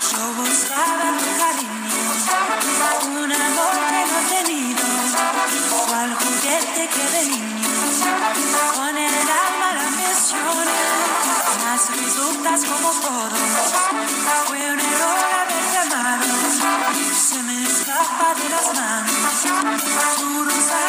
Yo buscaba tu cariño, un amor que no he tenido, cual juguete que de niño, con el alma la ambición, las resultas como todo, fue un error haberte amado, se me escapa de las manos, tú no salgas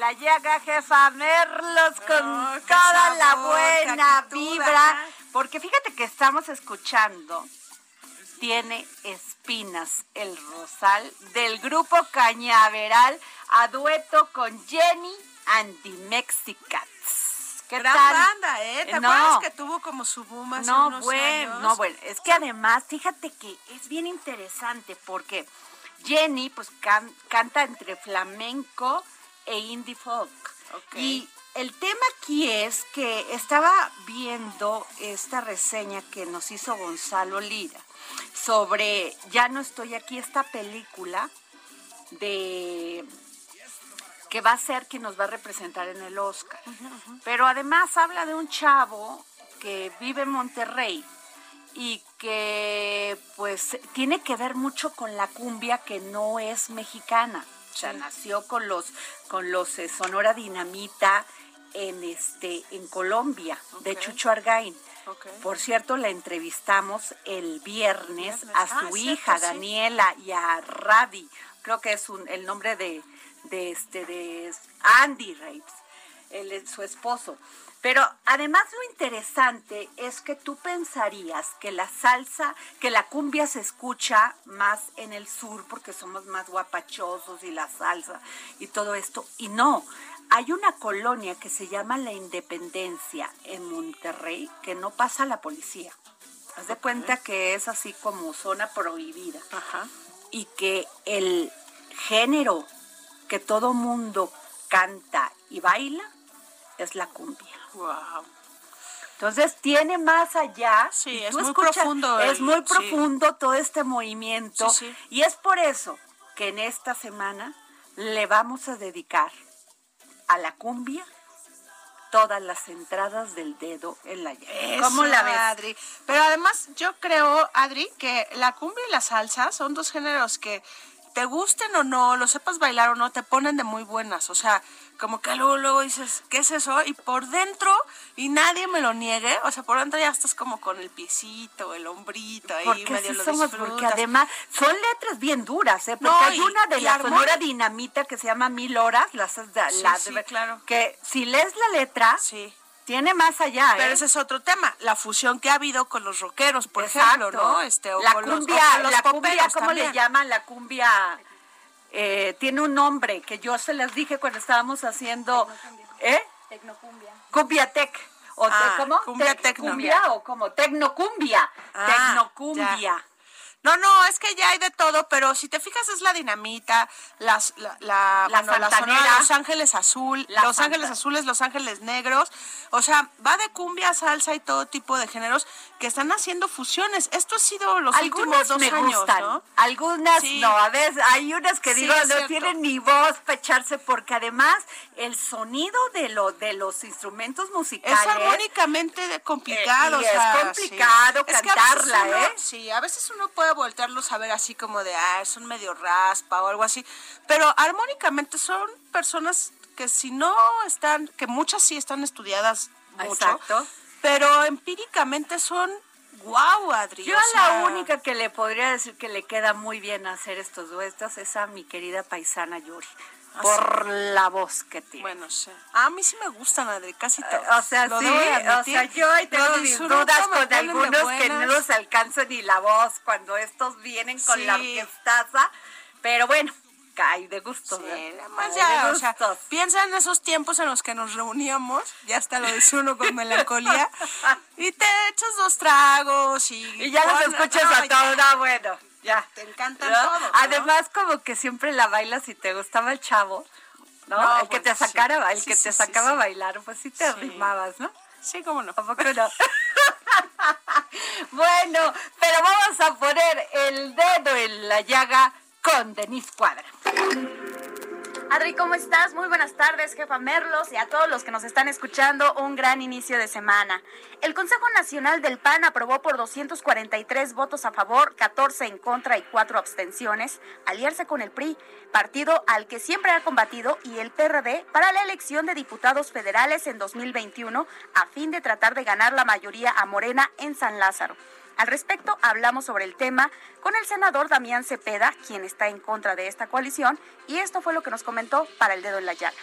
la llaga, jefa Merlos, con Oh, toda la buena actitud, vibra. ajá. Porque fíjate que estamos escuchando Tiene Espinas, el rosal del grupo Cañaveral, a dueto con Jenny and the Mexicats. ¿Qué Gran tal? banda, ¿eh? ¿Te No. acuerdas que tuvo como su boom hace No, unos bueno, años? no, bueno, es que además, fíjate que es bien interesante porque Jenny, pues, can- canta entre flamenco e indie folk. Y el tema aquí es que estaba viendo esta reseña que nos hizo Gonzalo Lira sobre Ya no estoy aquí, esta película de que va a ser quien nos va a representar en el Oscar. Pero además habla de un chavo que vive en Monterrey y que pues tiene que ver mucho con la cumbia que no es mexicana. Nació con los con los eh, Sonora Dinamita en este en Colombia, de. Chucho Argain. Por cierto, la entrevistamos el viernes, a Ah, su cierto, hija sí. Daniela y a Radi. Creo que es un- el nombre de, de este de Andy Rapes, su esposo. Pero además lo interesante es que tú pensarías que la salsa, que la cumbia se escucha más en el sur porque somos más guapachosos y la salsa y todo esto. Y no, hay una colonia que se llama La Independencia en Monterrey que no pasa la policía. Haz de cuenta que es así como zona prohibida Ajá. y que el género que todo mundo canta y baila es la cumbia. Wow. Entonces tiene más allá. Sí, es muy profundo Es muy profundo todo este movimiento. Sí, sí. Y es por eso que en esta semana le vamos a dedicar a la cumbia todas las entradas del dedo en la llaga. ¿Cómo la ves? Adri? Pero además yo creo, Adri, que la cumbia y la salsa son dos géneros que te gusten o no, lo sepas bailar o no, te ponen de muy buenas. O sea, como que luego, luego dices, ¿qué es eso? Y por dentro, y nadie me lo niegue, o sea, por dentro ya estás como con el piecito, el hombrito, ahí Porque medio sí lo somos, porque disfrutas. además son letras bien duras, ¿eh? Porque No, hay y- una de la armónica. Sonora Dinamita que se llama Mil Horas, las, la, Sí, la- sí, claro. que si lees la letra, Sí. Tiene más allá, Pero ¿eh? ese es otro tema, la fusión que ha habido con los rockeros, por Exacto. ejemplo, ¿no? Este, o la con los- o cumbia, con los la cumbia, ¿cómo le llaman? La cumbia eh, tiene un nombre que yo se les dije cuando estábamos haciendo, ¿eh? Tecnocumbia. Cumbia tech. O te- Ah, ¿Cómo? cumbia Tec- tecno. Cumbia o como tecnocumbia. Ah, tecnocumbia. ya. No, no, es que ya hay de todo, pero si te fijas es la dinamita, las, la, la, La bueno, la santanera. sonora Los Ángeles Azul, Los santa- Ángeles Azules, Los Ángeles Negros, o sea, va de cumbia, salsa y todo tipo de géneros que están haciendo fusiones. Esto ha sido los últimos dos me años, gustan, ¿no? algunas Sí. no. A veces hay unas que Sí, digo no cierto. tienen ni voz para echarse porque además el sonido de lo de los instrumentos musicales Es armónicamente complicado. Eh, y o sea, es complicado sí. Es que a veces cantarla, uno- ¿eh? Sí, a veces uno puede voltearlos a ver así como de, ah, son medio raspa o algo así. Pero armónicamente son personas que si no están, que muchas sí están estudiadas mucho. Exacto. Pero empíricamente son guau, Adri. Yo o a la única que le podría decir que le queda muy bien hacer estos duetos es a mi querida paisana Yuri. Por la voz que tiene. Ah, Bueno, sí. A mí sí me gustan, Adri, casi todos. Eh, O sea, Lo sí, o sea, yo ahí tengo mis dudas con algunos que no los alcanzo ni la voz cuando estos vienen con la orquestaza, pero bueno, cae de gusto. Sí, más ya, de o sea, piensa en esos tiempos en los que nos reuníamos, ya hasta lo dice uno con melancolía, y te echas dos tragos y... Y ya los escuchas no, a todos, ah, bueno. Te encantan ¿No? todos, ¿no? Además, como que siempre la bailas y te gustaba el chavo, ¿no? No, el que te sacara, sí. el que sí, te sí, sacaba a bailar, pues sí te arrimabas, ¿no? Sí, cómo no. ¿A poco no? bueno, pero vamos a poner el dedo en la llaga con Denise Cuadra. Adri, ¿cómo estás? Muy buenas tardes, jefa Merlos, y a todos los que nos están escuchando, un gran inicio de semana. El Consejo Nacional del PAN aprobó por 243 votos a favor, 14 en contra y 4 abstenciones, aliarse con el PRI, partido al que siempre ha combatido, y el PRD para la elección de diputados federales en 2021, a fin de tratar de ganar la mayoría a Morena en San Lázaro. Al respecto, hablamos sobre el tema con el senador Damián Cepeda, quien está en contra de esta coalición, y esto fue lo que nos comentó para el dedo en la llaga.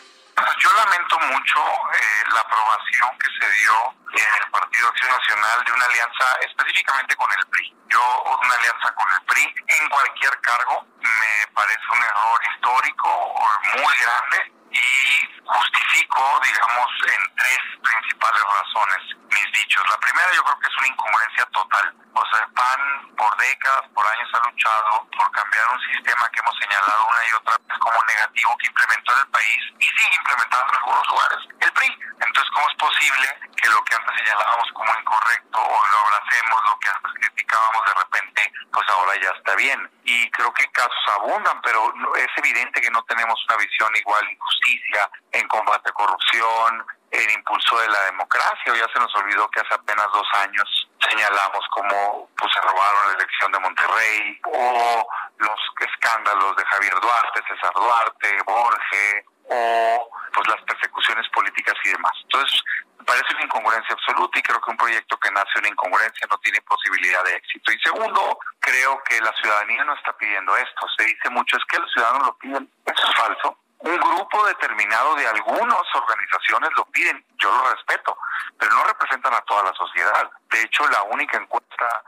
Yo lamento mucho eh, la aprobación que se dio el Partido Acción Nacional de una alianza específicamente con el PRI. Yo, una alianza con el PRI en cualquier cargo me parece un error histórico muy grande y justifico, digamos, en tres principales razones mis dichos. La primera yo creo que es una incongruencia total. O sea, el PAN por décadas, por años ha luchado por cambiar un sistema que hemos señalado una y otra vez como negativo que implementó en el país y sigue implementando en algunos lugares el PRI. Entonces, ¿cómo es posible que lo que antes señalábamos como incorrecto o lo abracemos, lo que antes criticábamos de repente, pues ahora ya está bien? Y creo que casos abundan, pero es evidente que no tenemos una visión igual en justicia, en combate a corrupción, en impulso de la democracia, o ya se nos olvidó que hace apenas dos años señalamos cómo pues, se robaron la elección de Monterrey, o los escándalos de Javier Duarte, César Duarte, Borges, o pues las persecuciones políticas y demás. Entonces, parece una incongruencia absoluta y creo que un proyecto que nace una incongruencia no tiene posibilidad de éxito. Y segundo, creo que la ciudadanía no está pidiendo esto. Se dice mucho, es que los ciudadanos lo piden. Eso es falso. Un grupo determinado de algunas organizaciones lo piden, yo lo respeto, pero no representan a toda la sociedad. De hecho, la única encuesta...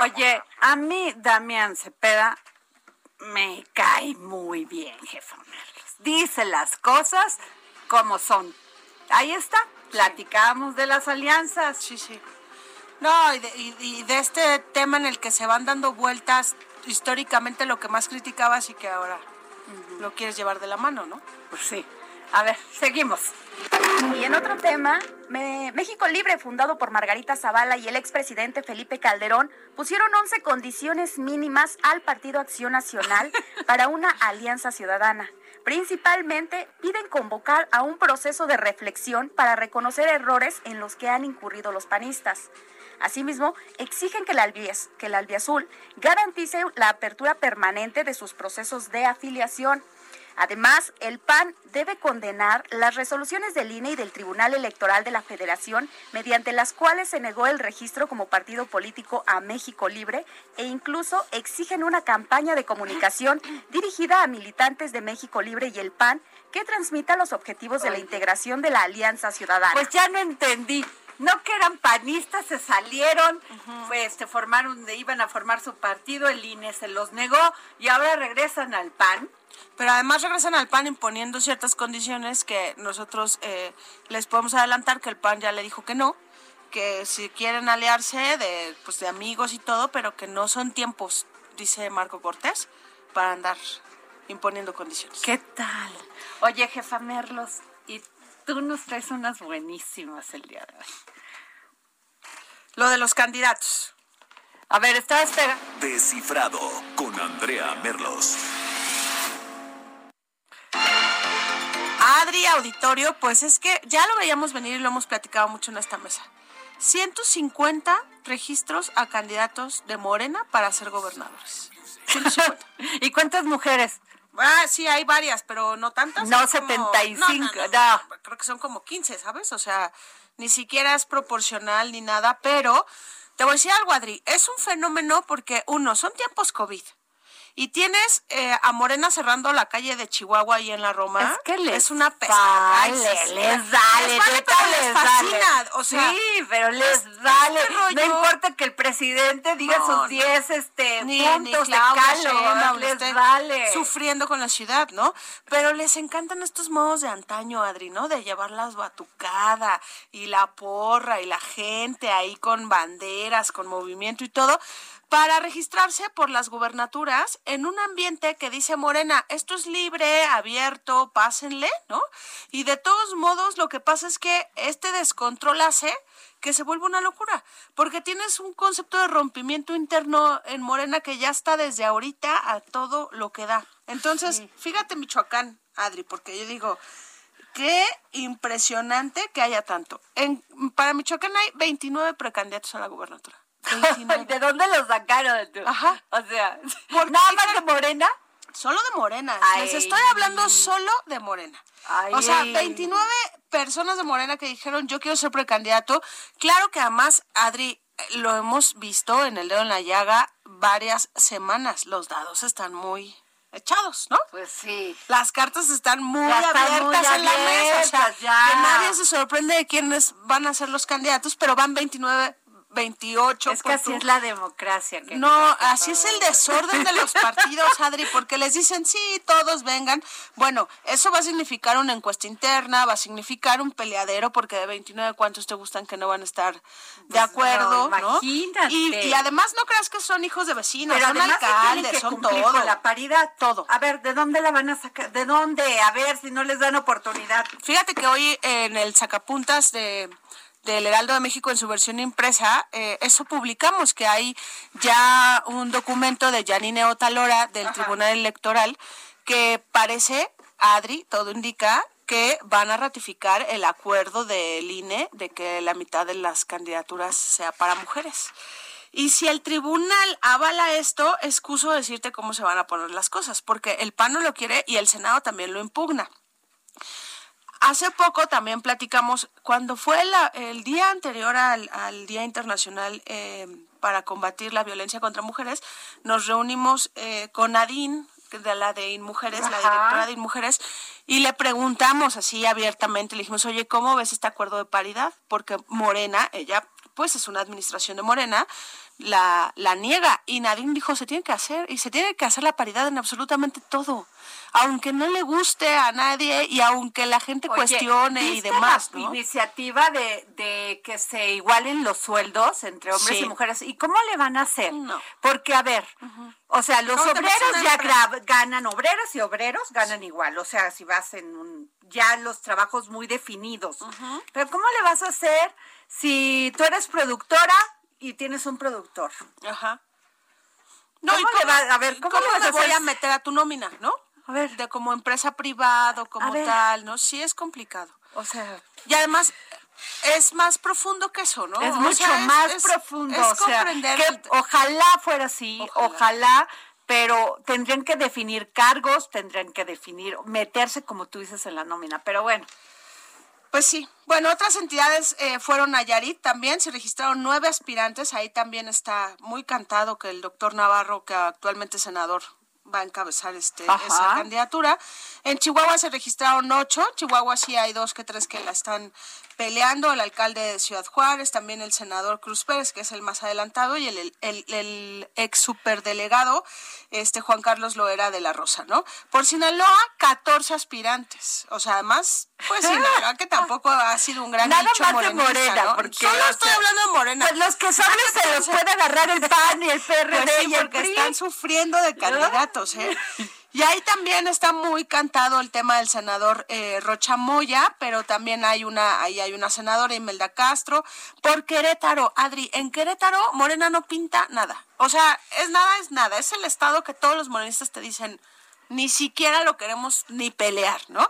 Oye, a mí Damián Cepeda me cae muy bien, jefa Merlos. Dice las cosas como son. Ahí está, platicamos de las alianzas. Sí, sí. No, y de, y- y de este tema en el que se van dando vueltas históricamente lo que más criticabas y que ahora lo quieres llevar de la mano, ¿no? Pues sí. A ver, seguimos. Y en otro tema, me- México Libre, fundado por Margarita Zavala y el expresidente Felipe Calderón, pusieron 11 condiciones mínimas al Partido Acción Nacional para una alianza ciudadana. Principalmente piden convocar a un proceso de reflexión para reconocer errores en los que han incurrido los panistas. Asimismo, exigen que el, albies, que el albiazul garantice la apertura permanente de sus procesos de afiliación. Además, el PAN debe condenar las resoluciones del INE y del Tribunal Electoral de la Federación, mediante las cuales se negó el registro como partido político a México Libre e incluso exigen una campaña de comunicación dirigida a militantes de México Libre y el PAN que transmita los objetivos de la integración de la Alianza Ciudadana. Pues ya no entendí. No que eran panistas, se salieron, pues se formaron, iban a formar su partido, el INE se los negó y ahora regresan al PAN. Pero además regresan al PAN imponiendo ciertas condiciones que nosotros eh, les podemos adelantar que el PAN ya le dijo que no, que si quieren aliarse de, pues, de amigos y todo, pero que no son tiempos, dice Marco Cortés, para andar imponiendo condiciones. ¿Qué tal? Oye, jefa Merlos, tú nos traes unas buenísimas el día de hoy. Lo de los candidatos. A ver, está espera. Descifrado con Andrea Merlos. Adri Auditorio, pues es que ya lo veíamos venir y lo hemos platicado mucho en esta mesa. 150 registros a candidatos de Morena para ser gobernadores. 150. ¿Y cuántas mujeres? Ah, sí, hay varias, pero no tantas. No, son como- 75, no, no, no, no. Creo que son como 15, ¿sabes? O sea, ni siquiera es proporcional ni nada, pero te voy a decir algo, Adri. Es un fenómeno porque, uno, son tiempos COVID. Y tienes eh, a Morena cerrando la calle de Chihuahua y en la Roma. Es que les Es una pesada. Vale, sí, sí. les vale, Les vale, pero les les fascina. vale. O sea, sí, pero les este vale. rollo- No importa que el presidente diga No, sus no. 10 este, ni, ni puntos de calo, les vale. sufriendo con la ciudad, ¿no? Pero les encantan estos modos de antaño, Adri, ¿no? De llevar las batucada y la porra y la gente ahí con banderas, con movimiento y todo, para registrarse por las gubernaturas en un ambiente que dice Morena, esto es libre, abierto, pásenle, ¿no? Y de todos modos, lo que pasa es que este descontrol hace que se vuelva una locura, porque tienes un concepto de rompimiento interno en Morena que ya está desde ahorita a todo lo que da. Entonces, fíjate Michoacán, Adri, porque yo digo, qué impresionante que haya tanto. En, para Michoacán hay 29 precandidatos a la gubernatura. 29. ¿De dónde lo sacaron? tú? Ajá. O sea, nada más de Morena. Solo de Morena. Les Ay. estoy hablando solo de Morena. Ay. O sea, 29 personas de Morena que dijeron yo quiero ser precandidato. Claro que además, Adri, eh, lo hemos visto en el dedo en la llaga varias semanas. Los dados están muy echados, ¿no? Pues sí. Las cartas están muy están abiertas muy en la mesa. O sea, ya. que nadie se sorprende de quiénes van a ser los candidatos, pero van 29, 28. Es que así es la democracia. que No, así es el desorden de los partidos, Adri, porque les dicen, sí, todos vengan. Bueno, eso va a significar una encuesta interna, va a significar un peleadero, porque de 29, ¿cuántos te gustan que no van a estar de acuerdo? no, ¿no? imagínate. Y, y además no creas que son hijos de vecinos, Pero son alcaldes, que son todo. con la paridad. Todo. A ver, ¿de dónde la van a sacar? ¿De dónde? A ver si no les dan oportunidad. Fíjate que hoy en el sacapuntas de del Heraldo de México en su versión impresa, eh, eso publicamos, que hay ya un documento de Janine Otalora del Tribunal Electoral que parece, Adri, todo indica que van a ratificar el acuerdo del INE de que la mitad de las candidaturas sea para mujeres. Y si el tribunal avala esto, excuso decirte cómo se van a poner las cosas, porque el PAN no lo quiere y el Senado también lo impugna. Hace poco también platicamos, cuando fue la- el día anterior al, al Día Internacional eh, para combatir la violencia contra mujeres, nos reunimos eh, con Nadine, que de la de InMujeres, la directora de InMujeres, y le preguntamos así abiertamente, le dijimos, oye, ¿cómo ves este acuerdo de paridad? Porque Morena, ella pues es una administración de Morena, la, la niega. Y Nadine dijo, se tiene que hacer, y se tiene que hacer la paridad en absolutamente todo. Aunque no le guste a nadie y aunque la gente Oye, cuestione y ¿viste demás, la ¿no? iniciativa de, de que se igualen los sueldos entre hombres Sí. y mujeres. ¿Y cómo le van a hacer? No. Porque, a ver, o sea, los ¿Cómo te obreros ya ganan, obreros y obreros ganan igual. O sea, si vas en un, ya los trabajos muy definidos. Pero ¿cómo le vas a hacer si tú eres productora y tienes un productor? Ajá. ¿Cómo ¿y le va- a ver, cómo le vas me a voy a meter a tu nómina, no? A ver. De como empresa privado, como tal, ¿no? Sí es complicado. O sea, Y además es más profundo que eso, ¿no? es O mucho sea, más es- profundo. Es o sea, comprender que ojalá fuera así, Ojalá. ojalá. pero tendrían que definir cargos, tendrían que definir, meterse, como tú dices, en la nómina. Pero bueno, Pues sí. Bueno, otras entidades eh, fueron Nayarit también, se registraron nueve aspirantes, ahí también está muy cantado que el doctor Navarro, que actualmente es senador, va a encabezar este, Ajá. esa candidatura. En Chihuahua se registraron ocho, Chihuahua sí hay dos que tres que la están peleando, el alcalde de Ciudad Juárez, también el senador Cruz Pérez, que es el más adelantado, y el, el, el- el ex superdelegado, este Juan Carlos Loera de la Rosa, ¿no? Por Sinaloa, 14 aspirantes. O sea, además, pues Sinaloa, que tampoco ha sido un gran Nada nicho más de Morena, ¿no? porque, Solo o estoy hablando de Morena. pues los que saben se los puede agarrar el PAN y el PRD Pues sí, y el porque PRI. están sufriendo de candidatos, ¿eh? Y ahí también está muy cantado el tema del senador eh, Rocha Moya, pero también hay una, ahí hay una senadora, Imelda Castro, por Querétaro. Adri, en Querétaro Morena no pinta nada. O sea, es nada, es nada. Es el estado que todos los morenistas te dicen, ni siquiera lo queremos ni pelear, ¿no?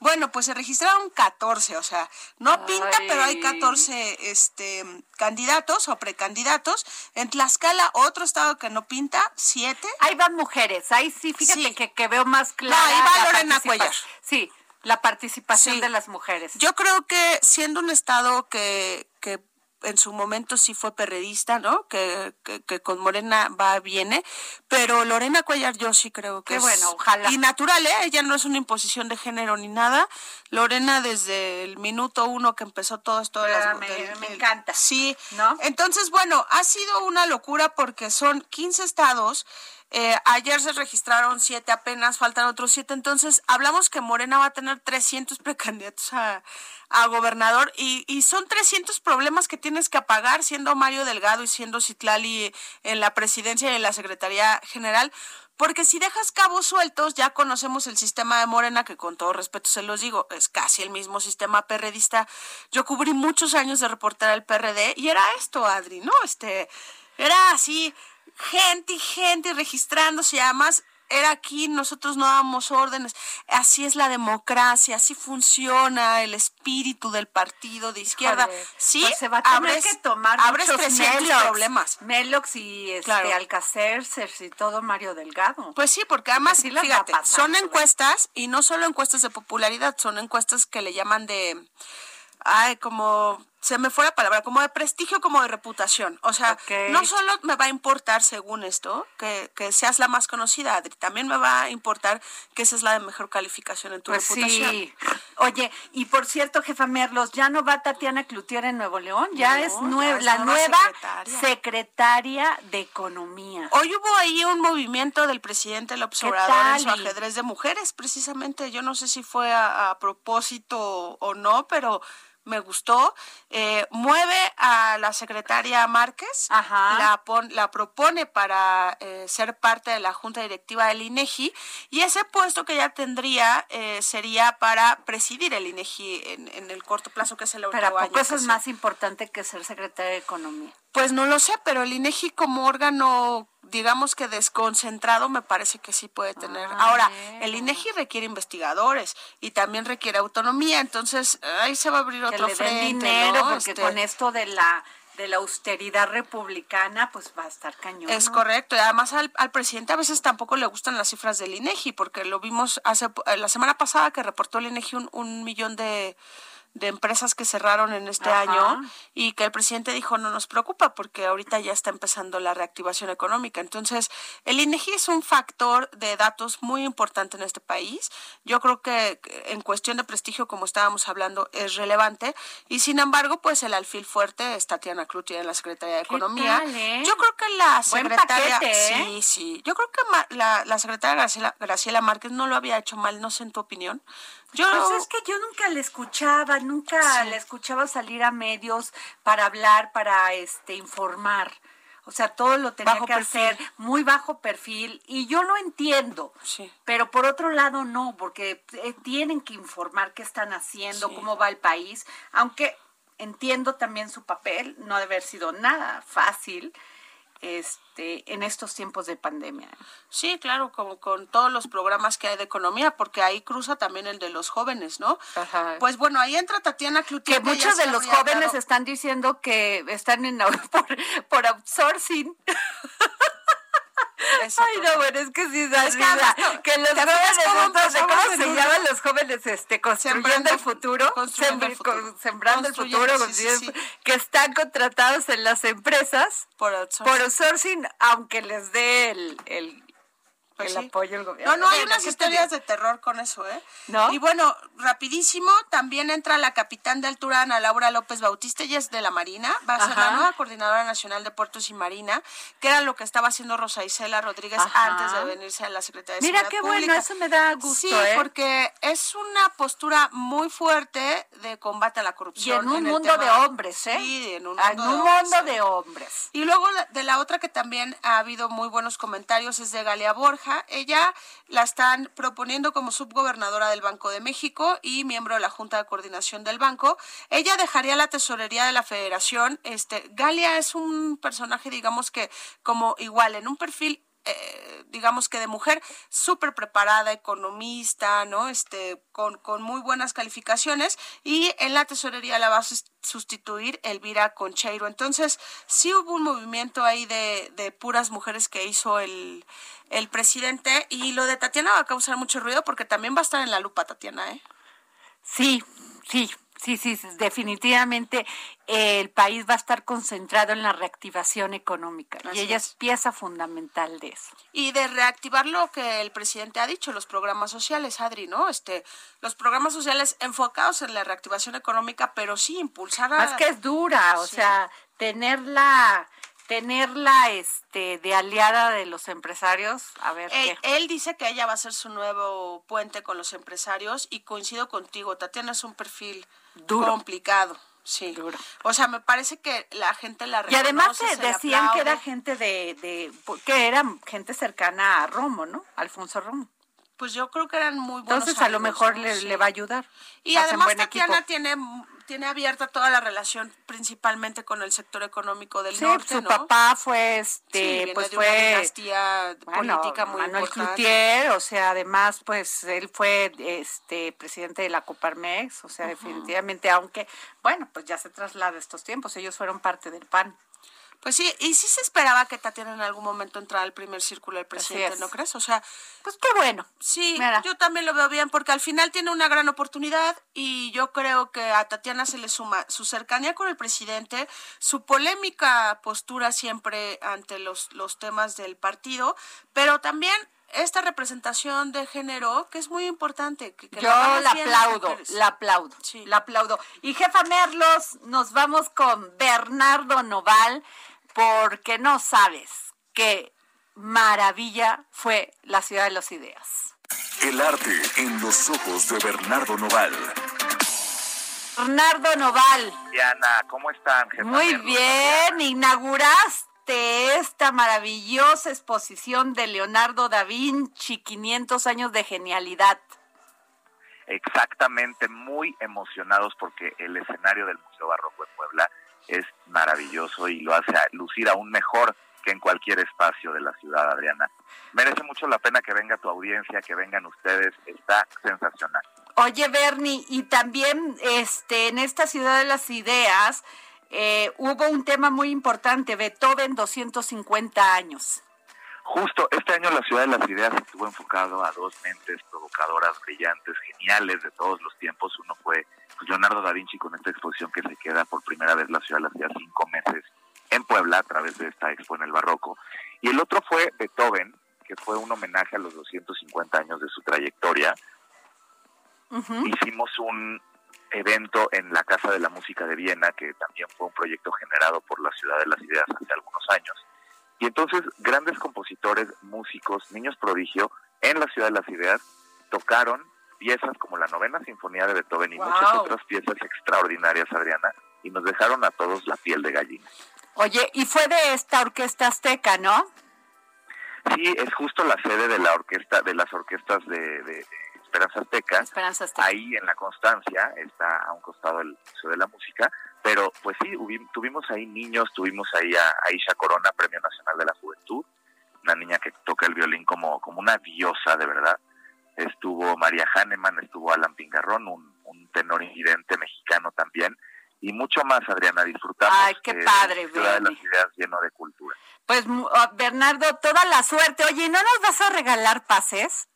Bueno, pues se registraron 14, o sea, no pinta, pero hay Ay. 14 este, candidatos o precandidatos. En Tlaxcala, otro estado que no pinta, 7. Ahí van mujeres, ahí sí, fíjate Sí. Que, que veo más clara. ahí va la Lorena Cuellar. Sí, la participación Sí. de las mujeres. Yo creo que siendo un estado que, que en su momento sí fue perredista, ¿no? Que, que, que con Morena va, viene, pero Lorena Cuellar yo sí creo que Qué es- bueno, ojalá. Y natural, ¿eh? Ella no es una imposición de género ni nada. Lorena desde el minuto uno que empezó todo esto de las Ah, me- me del- encanta. Sí. ¿No? Entonces, bueno, ha sido una locura porque son 15 estados. Eh, ayer se registraron siete apenas, faltan otros siete. Entonces, hablamos que Morena va a tener 300 precandidatos a, gobernador y, son 300 problemas que tienes que apagar siendo Mario Delgado y siendo Citlali en la presidencia y en la Secretaría General. Porque si dejas cabos sueltos, ya conocemos el sistema de Morena, que con todo respeto se los digo, es casi el mismo sistema perredista. Yo cubrí muchos años de reportar al PRD y era esto, Adri, ¿no? Este, era así, gente y gente registrándose y además era aquí, nosotros no dábamos órdenes. Así es la democracia, así funciona el espíritu del partido de izquierda. Híjole, Sí, pues se va a tener abres, que tomar abres muchos 300 Melox, problemas. Melox y este, Claro. Y todo Mario Delgado. Pues sí, porque además, sí va a fíjate, pasar, son encuestas y no solo encuestas de popularidad, son encuestas que le llaman de, ay, como, se me fue la palabra, como de prestigio, como de reputación. O sea, no solo me va a importar, según esto, que, que seas la más conocida, Adri, también me va a importar que esa es la de mejor calificación en tu Pues reputación. sí. Oye, y por cierto, jefa Merlos, ya no va Tatiana Cloutier en Nuevo León, ya No, es ya nue- es la nueva nueva secretaria. secretaria de Economía. Hoy hubo ahí un movimiento del presidente López ¿Qué Obrador en su ajedrez de mujeres, precisamente. Yo no sé si fue a, a propósito o no, pero me gustó. Eh, mueve a la secretaria Márquez, Ajá. la, pon- la propone para eh, ser parte de la junta directiva del INEGI y ese puesto que ella tendría eh, sería para presidir el INEGI en, en el corto plazo que es el Pero ¿a poco eso es más importante que ser secretaria de Economía? pues no lo sé, pero el INEGI como órgano, digamos que desconcentrado, me parece que sí puede tener. Ah, Ahora, el INEGI requiere investigadores y también requiere autonomía, entonces ahí se va a abrir Que otro le den frente, dinero, ¿no? porque Este, con esto de la de la austeridad republicana, pues va a estar cañón. Es correcto, y además al, al presidente a veces tampoco le gustan las cifras del INEGI, porque lo vimos hace eh, la semana pasada que reportó el INEGI un, un millón de, de empresas que cerraron en este Ajá. año y que el presidente dijo no nos preocupa porque ahorita ya está empezando la reactivación económica. Entonces, el INEGI es un factor de datos muy importante en este país. Yo creo que que en cuestión de prestigio, como estábamos hablando, es relevante y sin embargo, pues el alfil fuerte es Tatiana Cloutier en la Secretaría de Economía. tal, eh? Yo creo que la secretaria paquete, ¿eh? sí, sí. Yo creo que la, la secretaria Graciela, Graciela Márquez no lo había hecho mal, no sé en tu opinión. Yo Pues es que yo nunca le escuchaba, nunca Sí. le escuchaba salir a medios para hablar, para este informar. O sea, todo lo tenía Bajo que perfil. hacer muy bajo perfil y yo lo entiendo. Sí. Pero por otro lado no, porque eh, tienen que informar qué están haciendo, Sí. cómo va el país, aunque entiendo también su papel, no debe haber sido nada fácil este en estos tiempos de pandemia. Sí, claro, como con todos los programas que hay de economía, porque ahí cruza también el de los jóvenes, ¿no? Ajá. Pues bueno, ahí entra Tatiana Cloutier. que muchos de los jóvenes dado- están diciendo que están en por, por outsourcing. Ay, no, bueno, es que sí, da Es que que los ¿te fijas jóvenes, estos de ¿cómo se llaman los jóvenes este, construyendo Sembrando- el futuro? construyendo el futuro. sembrando el futuro, sí, sí, construyendo- sí. que están contratados en las empresas Por outsourcing. por outsourcing, aunque les dé el, el, Pues el sí. apoyo el gobierno. No, no, hay unas ¿qué te historias de terror con eso, ¿eh? ¿No? Y bueno, rapidísimo, también entra la capitán de altura, Ana Laura López Bautista, ella es de la Marina, va a ser Ajá. la nueva coordinadora nacional de puertos y marina, que era lo que estaba haciendo Rosa Isela Rodríguez Ajá. antes de venirse a la Secretaría de Mira Seguridad qué bueno, eso me da gusto, Sí, ¿eh? porque es una postura muy fuerte de combate a la Y corrupción. en un mundo tema- de hombres, ¿eh? Sí, en un Ah, mundo, en un de, hombres, mundo de hombres. Y luego de la otra que también ha habido muy buenos comentarios es de Galia Borja. Ella la están proponiendo como subgobernadora del Banco de México y miembro de la Junta de Coordinación del Banco. Ella dejaría la tesorería de la Federación. Este, Galia es un personaje, digamos que como igual, en un perfil eh, digamos que de mujer súper preparada, economista, ¿no? Este, con, con muy buenas calificaciones y en la tesorería la va a sus- sustituir Elvira Concheiro. Entonces, sí hubo un movimiento ahí de, de puras mujeres que hizo el, el presidente y lo de Tatiana va a causar mucho ruido porque también va a estar en la lupa Tatiana, ¿eh? Sí, sí, sí, sí, definitivamente eh, el país va a estar concentrado en la reactivación económica Así y ella es. pieza fundamental de eso. Y de reactivar lo que el presidente ha dicho, los programas sociales, Adri, ¿no? Este, los programas sociales enfocados en la reactivación económica, pero sí impulsar a... Más que es dura, o Sí. sea, tenerla, tenerla este, de aliada de los empresarios, a ver qué. él dice que ella va a ser su nuevo puente con los empresarios y coincido contigo, Tatiana es un perfil Duro. complicado. Sí. Duro. O sea, me parece que la gente la Y además reconoce, se decían que era gente de, de, que era gente cercana a Romo, ¿no? Alfonso Romo. Pues yo creo que eran muy buenos Entonces a lo mejor ¿no? le, Sí. le va a ayudar. Y Hacen además Tatiana equipo. tiene, tiene abierta toda la relación principalmente con el sector económico del Sí, norte, su ¿no? papá fue Sí, este, viene pues de una fue dinastía bueno, política muy Manuel importante. Cloutier, o sea, además, pues él fue este presidente de la Coparmex, o sea, definitivamente, aunque, bueno, pues ya se traslada estos tiempos, ellos fueron parte del PAN. Pues sí, y sí se esperaba que Tatiana en algún momento entrara al primer círculo del presidente, es. ¿no crees? O sea, Pues qué bueno. Sí, Mira. yo también lo veo bien porque al final tiene una gran oportunidad y yo creo que a Tatiana se le suma su cercanía con el presidente, su polémica postura siempre ante los, los temas del partido, pero también esta representación de género que es muy importante. Que, que Yo la aplaudo, la aplaudo, Sí. la aplaudo. Y jefa Merlos, nos vamos con Bernardo Noval, porque no sabes qué maravilla fue la ciudad de las ideas. El arte en los ojos de Bernardo Noval. Bernardo Noval, Diana, ¿cómo están? jefa muy bien, inauguraste esta maravillosa exposición de Leonardo da Vinci, 500 años de genialidad. Exactamente, muy emocionados porque el escenario del Museo Barroco de Puebla es maravilloso y lo hace lucir aún mejor que en cualquier espacio de la ciudad, Adriana. Merece mucho la pena que venga tu audiencia, que vengan ustedes, está sensacional. Oye, Bernie, y también este, en esta ciudad de las ideas eh, hubo un tema muy importante, Beethoven 250 años. Justo este año la Ciudad de las Ideas estuvo enfocado a dos mentes provocadoras, brillantes, geniales de todos los tiempos. Uno fue pues, Leonardo da Vinci con esta exposición que se queda por primera vez la Ciudad de las Ideas cinco meses en Puebla a través de esta expo en el Barroco. Y el otro fue Beethoven, que fue un homenaje a los 250 años de su trayectoria. Hicimos un evento en la Casa de la Música de Viena, que también fue un proyecto generado por la Ciudad de las Ideas hace algunos años. Y entonces grandes compositores, músicos, niños prodigio en la Ciudad de las Ideas tocaron piezas como la novena sinfonía de Beethoven y Wow. muchas otras piezas extraordinarias, Adriana, y nos dejaron a todos la piel de gallina. Oye, y fue de esta orquesta azteca, ¿no? Sí, es justo la sede de la orquesta, de las orquestas de, Esperanza Azteca. Esperanza Azteca. Ahí en la Constancia, está a un costado del Museo de la Música, pero pues sí, tuvimos ahí niños, tuvimos ahí a Aisha Corona, Premio Nacional de la Juventud, una niña que toca el violín como, como una diosa, de verdad. Estuvo María Hahnemann, estuvo Alan Pingarrón, un, un tenor invidente mexicano también, y mucho más, Adriana, disfrutamos. Ay, qué eh, padre, Ciudad de las. Ideas lleno de cultura. Pues ah, Bernardo, toda la suerte. Oye, ¿no nos vas a regalar pases?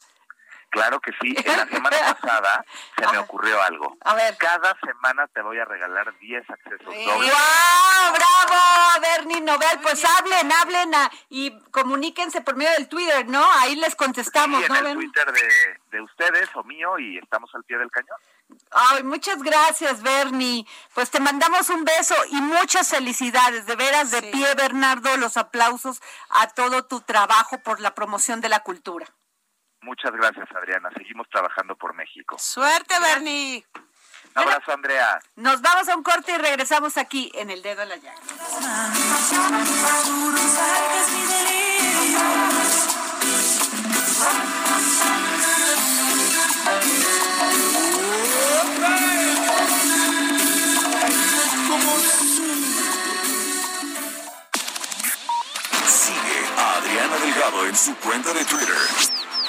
Claro que sí. En la semana pasada se me ocurrió algo. A ver. Cada semana te voy a regalar 10 accesos dobles. ¡Wow! ¡Bravo, Bernie Nobel! Pues hablen, hablen y comuníquense por medio del Twitter, ¿no? Ahí les contestamos, Sí, en ¿no, el? Twitter de, de ustedes o mío y estamos al pie del cañón. Ay, muchas gracias, Bernie. Pues te mandamos un beso y muchas felicidades. De veras, de Sí. pie, Bernardo, los aplausos a todo tu trabajo por la promoción de la cultura. Muchas gracias, Adriana. Seguimos trabajando por México. Suerte, Bernie. Un abrazo, Andrea. Nos vamos a un corte y regresamos aquí en El Dedo en la Llaga. Sigue a Adriana Delgado en su cuenta de Twitter.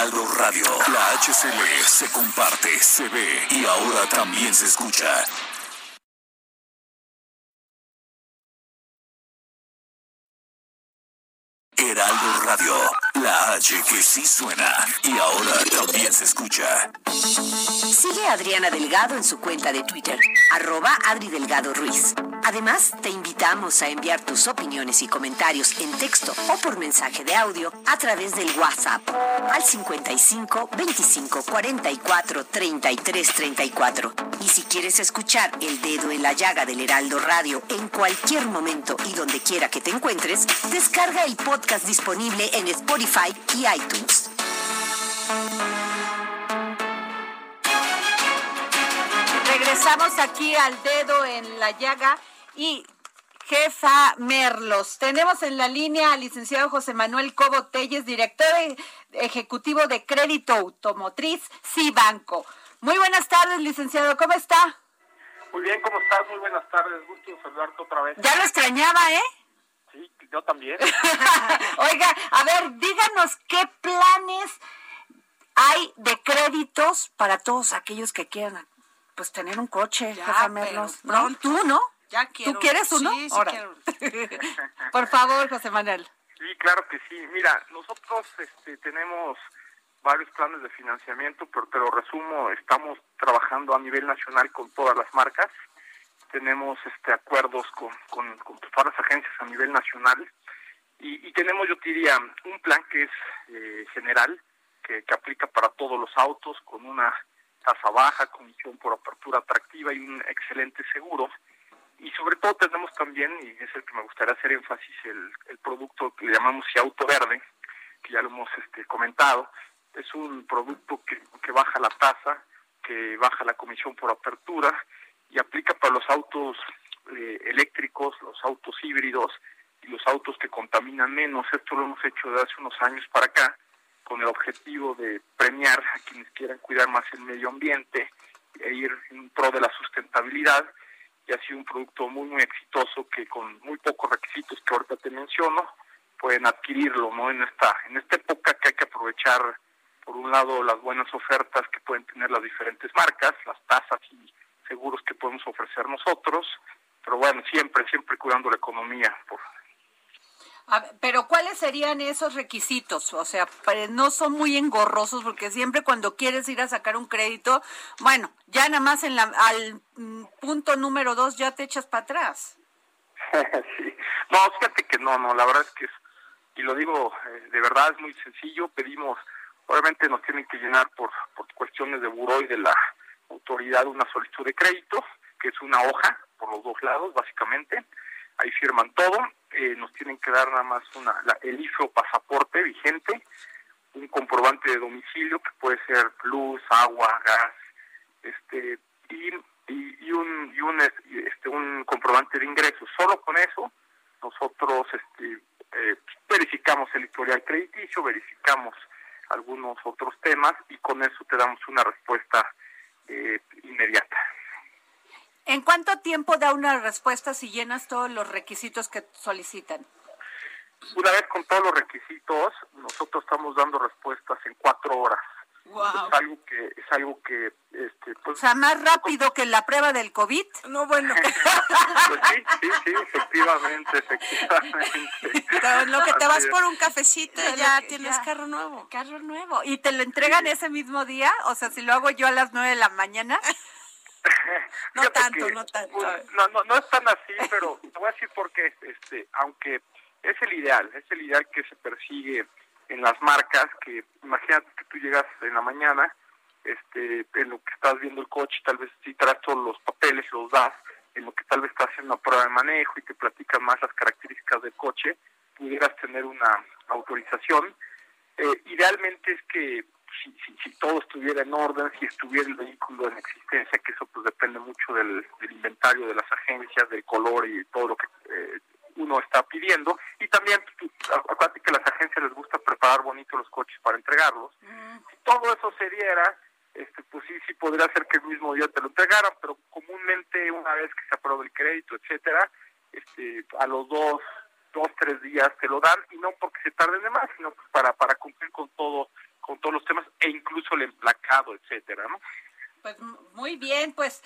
Heraldo Radio. La HCL se comparte, se ve y ahora también se escucha. Heraldo Radio. La H que sí suena y ahora también se escucha. Sigue a Adriana Delgado en su cuenta de Twitter, arroba Adri Delgado Ruiz. Además, te invitamos a enviar tus opiniones y comentarios en texto o por mensaje de audio a través del WhatsApp al 55 25 44 33 34. Y si quieres escuchar El Dedo en la Llaga del Heraldo Radio en cualquier momento y donde quiera que te encuentres, descarga el podcast disponible en Spotify y iTunes. Regresamos aquí al dedo en la llaga y jefa Merlos. Tenemos en la línea al licenciado José Manuel Cobo Telles, director e- ejecutivo de Crédito Automotriz Cibanco. Muy buenas tardes, licenciado. ¿Cómo está? Muy bien, ¿cómo estás? Muy buenas tardes. Gusto saludarte otra vez. Ya lo extrañaba, ¿eh? Sí, yo también. Oiga, a ver, díganos qué planes hay de créditos para todos aquellos que quieran pues tener un coche, Ya, jefa pero Merlos. ¿No? ¿Tú no? Ya quiero. ¿Tú quieres uno? Sí, sí Ahora. quiero. Por favor, José Manuel. Sí, claro que sí. Mira, nosotros este, tenemos varios planes de financiamiento, pero te lo resumo, estamos trabajando a nivel nacional con todas las marcas. Tenemos este acuerdos con, con, con todas las agencias a nivel nacional y, y tenemos, yo te diría, un plan que es eh, general, que, que aplica para todos los autos con una tasa baja, comisión por apertura atractiva y un excelente seguro. Y sobre todo tenemos también, y es el que me gustaría hacer énfasis, el, el producto que le llamamos Auto Verde, que ya lo hemos este, comentado. Es un producto que, baja la tasa, que baja la comisión por apertura y aplica para los autos eh, eléctricos, los autos híbridos y los autos que contaminan menos. Esto lo hemos hecho desde hace unos años para acá con el objetivo de premiar a quienes quieran cuidar más el medio ambiente e ir en pro de la sustentabilidad y ha sido un producto muy muy exitoso que con muy pocos requisitos que ahorita te menciono pueden adquirirlo no en esta en esta época que hay que aprovechar por un lado las buenas ofertas que pueden tener las diferentes marcas las tasas y seguros que podemos ofrecer nosotros pero bueno siempre siempre cuidando la economía por Pero ¿cuáles serían esos requisitos? O sea, pa- no son muy engorrosos porque siempre cuando quieres ir a sacar un crédito, bueno, ya nada más en la, al mm, punto número dos ya te echas para atrás. sí. No, fíjate que no, no, la verdad es que es, y lo digo eh, de verdad, es muy sencillo, pedimos, obviamente nos tienen que llenar por, por cuestiones de buró y de la autoridad una solicitud de crédito, que es una hoja por los dos lados, básicamente, ahí firman todo, eh, nos tienen que dar nada más una, la- el IFE o pasaporte vigente, un comprobante de domicilio que puede ser luz, agua, gas, este y, y, y un y un este un comprobante de ingresos. Solo con eso nosotros este eh, verificamos el historial crediticio, verificamos algunos otros temas y con eso te damos una respuesta eh, inmediata. ¿En cuánto tiempo da una respuesta si llenas todos los requisitos que solicitan? Una vez con todos los requisitos, nosotros estamos dando respuestas en cuatro horas. Es algo que es algo que este O pues, sea, más rápido que la prueba del COVID. No, bueno, pues sí, sí, sí, efectivamente, efectivamente. pero en lo que te vas por un cafecito ya que- tienes ya. carro nuevo. Carro nuevo. ¿Y te lo entregan ese mismo día? O sea, si lo hago yo a las nueve de la mañana. No Fíjate tanto, que, no tanto. pues, No, no, no es tan así, pero te voy a decir por qué. Este, aunque es el ideal, es el ideal que se persigue en las marcas, que imagínate que tú llegas en la mañana, este, en lo que estás viendo el coche, tal vez si traes todos los papeles, los das, en lo que tal vez estás haciendo una prueba de manejo y te platican más las características del coche, pudieras tener una autorización. Eh, idealmente es que si, si, si todo estuviera en orden, si estuviera el vehículo en existencia, que eso pues depende mucho del, del inventario de las agencias, del color y todo lo que eh, uno está pidiendo. Y también, pues, acuérdate que a las agencias les gusta preparar bonito los coches para entregarlos. Si todo eso se diera, este, pues sí, sí podría ser que el mismo día te lo entregaran, pero comúnmente una vez que se aprueba el crédito, etcétera, este, a los dos, dos, tres días te lo dan y no porque se tarden de más, sino pues para, para cumplir con todo, con todos los temas e incluso el emplacado, etcétera, ¿no? Pues muy bien, pues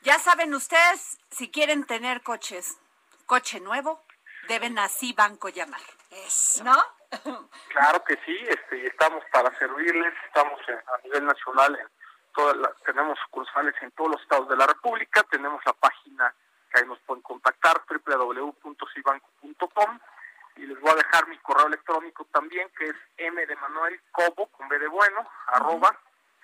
ya saben ustedes, si quieren tener coches, coche nuevo, deben así banco llamar. Eso. ¿No? Claro que sí, este, estamos para servirles, estamos en- a nivel nacional, en todas las- tenemos sucursales en todos los estados de la República, tenemos la página que ahí nos pueden contactar, www.cibanco.com y les voy a dejar mi correo electrónico también, que es m de Manuel Cobo, con B de bueno, arroba,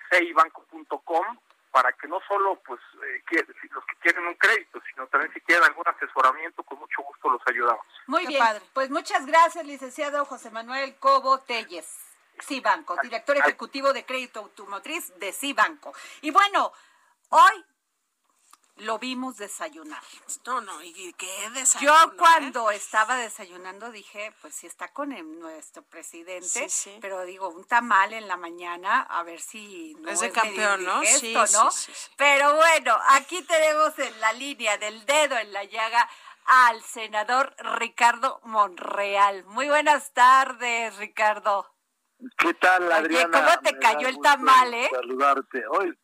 cibanco.com, para que no solo pues eh, que- los que quieren un crédito, sino también si quieren algún asesoramiento, con mucho gusto los ayudamos. Muy Qué bien, padre. pues muchas gracias, licenciado José Manuel Cobo Telles. Cibanco, director ejecutivo de crédito automotriz de Cibanco. Y bueno, hoy lo vimos desayunar. No, no, y qué Yo desayuno, ¿eh? cuando estaba desayunando dije, pues sí está con el- nuestro presidente, Sí, sí. pero digo, un tamal en la mañana, a ver si no Es de campeón, ¿no? indigesto, Sí, ¿no? sí, sí, sí. Pero bueno, aquí tenemos en la línea del dedo en la llaga al senador Ricardo Monreal. Muy buenas tardes, Ricardo. ¿Qué tal, Oye, Adriana? ¿cómo te cayó el tamal, eh? Saludarte. Hoy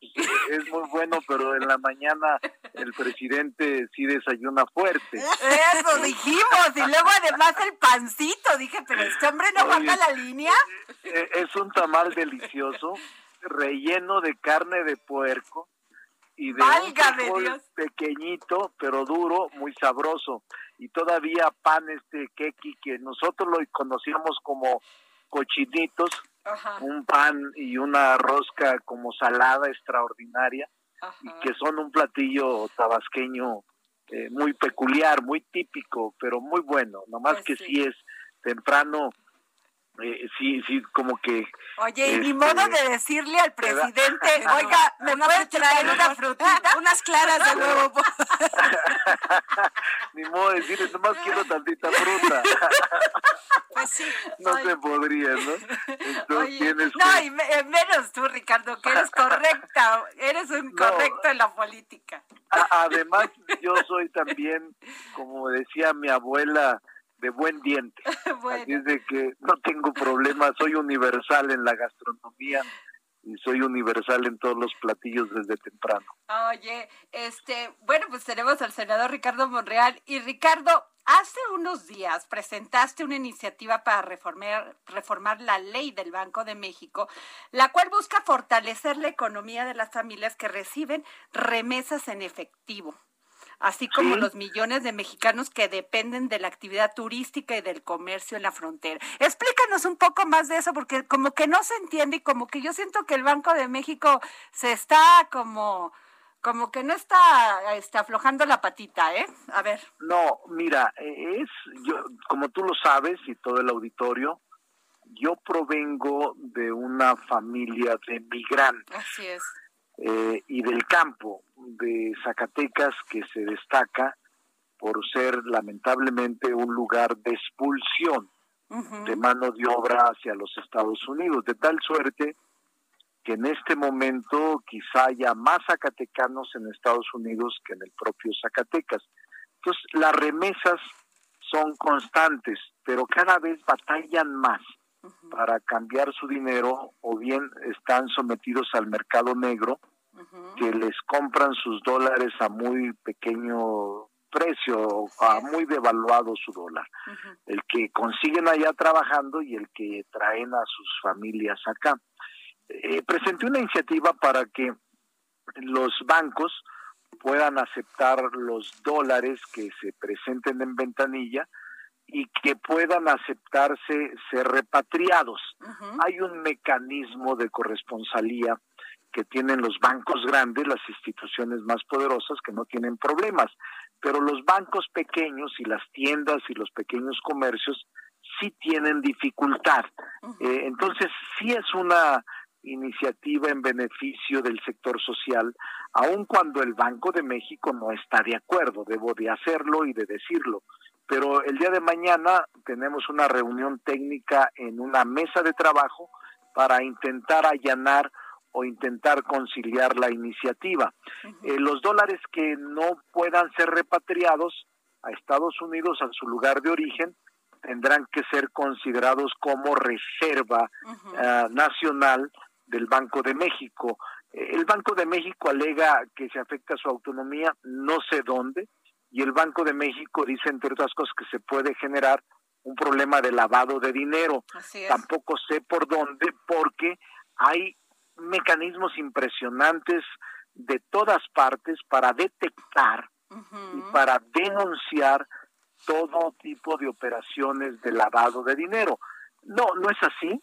es muy bueno, pero en la mañana el presidente sí desayuna fuerte. Eso dijimos, y luego además el pancito, dije, pero este hombre no Oye. baja la línea. Eh, Es un tamal delicioso, relleno de carne de puerco y de un Válgame frijol Dios. pequeñito, pero duro, muy sabroso. Y todavía pan este keki que nosotros lo conocíamos como cochinitos, Ajá, un pan y una rosca como salada extraordinaria. y que son un platillo tabasqueño eh, muy peculiar, muy típico, pero muy bueno. Nomás Pues que sí. sí es temprano, eh, sí, sí, como que Oye, y ni Este, modo de decirle al presidente, oiga, ¿me una puede frutita, traer una frutita? Unas claras de huevo. ni modo de decirle, nomás quiero tantita fruta. Pues sí. no Ay. se podría, ¿no? Entonces Oye, tienes no, que... y me- eh, menos tú, Ricardo, que eres correcta, eres un No. correcto en la política. A- además, yo soy también, como decía mi abuela, de buen diente. Así es de que no tengo problema, soy universal en la gastronomía y soy universal en todos los platillos desde temprano. oye, este, bueno, pues tenemos al senador Ricardo Monreal. Y Ricardo, hace unos días presentaste una iniciativa para reformar, reformar la ley del Banco de México, la cual busca fortalecer la economía de las familias que reciben remesas en efectivo. Así como Sí. los millones de mexicanos que dependen de la actividad turística y del comercio en la frontera. Explícanos un poco más de eso, porque como que no se entiende y como que yo siento que el Banco de México se está como, como que no está, está aflojando la patita, ¿eh? A ver. No, mira, es, yo, como tú lo sabes y todo el auditorio, yo provengo de una familia de migrantes Así es. Eh, y del campo de Zacatecas que se destaca por ser lamentablemente un lugar de expulsión de mano de obra hacia los Estados Unidos, de tal suerte que en este momento quizá haya más zacatecanos en Estados Unidos que en el propio Zacatecas. Entonces, las remesas son constantes, pero cada vez batallan más para cambiar su dinero o bien están sometidos al mercado negro que les compran sus dólares a muy pequeño precio, a muy devaluado su dólar. El que consiguen allá trabajando y el que traen a sus familias acá. Eh, presenté una iniciativa para que los bancos puedan aceptar los dólares que se presenten en ventanilla y que puedan aceptarse ser repatriados. Hay un mecanismo de corresponsalía que tienen los bancos grandes, las instituciones más poderosas que no tienen problemas, pero los bancos pequeños y las tiendas y los pequeños comercios sí tienen dificultad. Eh, entonces, sí es una iniciativa en beneficio del sector social, aun cuando el Banco de México no está de acuerdo, debo de hacerlo y de decirlo. Pero el día de mañana tenemos una reunión técnica en una mesa de trabajo para intentar allanar o intentar conciliar la iniciativa. Eh, los dólares que no puedan ser repatriados a Estados Unidos, a su lugar de origen, tendrán que ser considerados como reserva ah, nacional del Banco de México. Eh, el Banco de México alega que se afecta su autonomía, no sé dónde, y el Banco de México dice, entre otras cosas, que se puede generar un problema de lavado de dinero. Tampoco sé por dónde, porque hay mecanismos impresionantes de todas partes para detectar y para denunciar todo tipo de operaciones de lavado de dinero. No, no es así.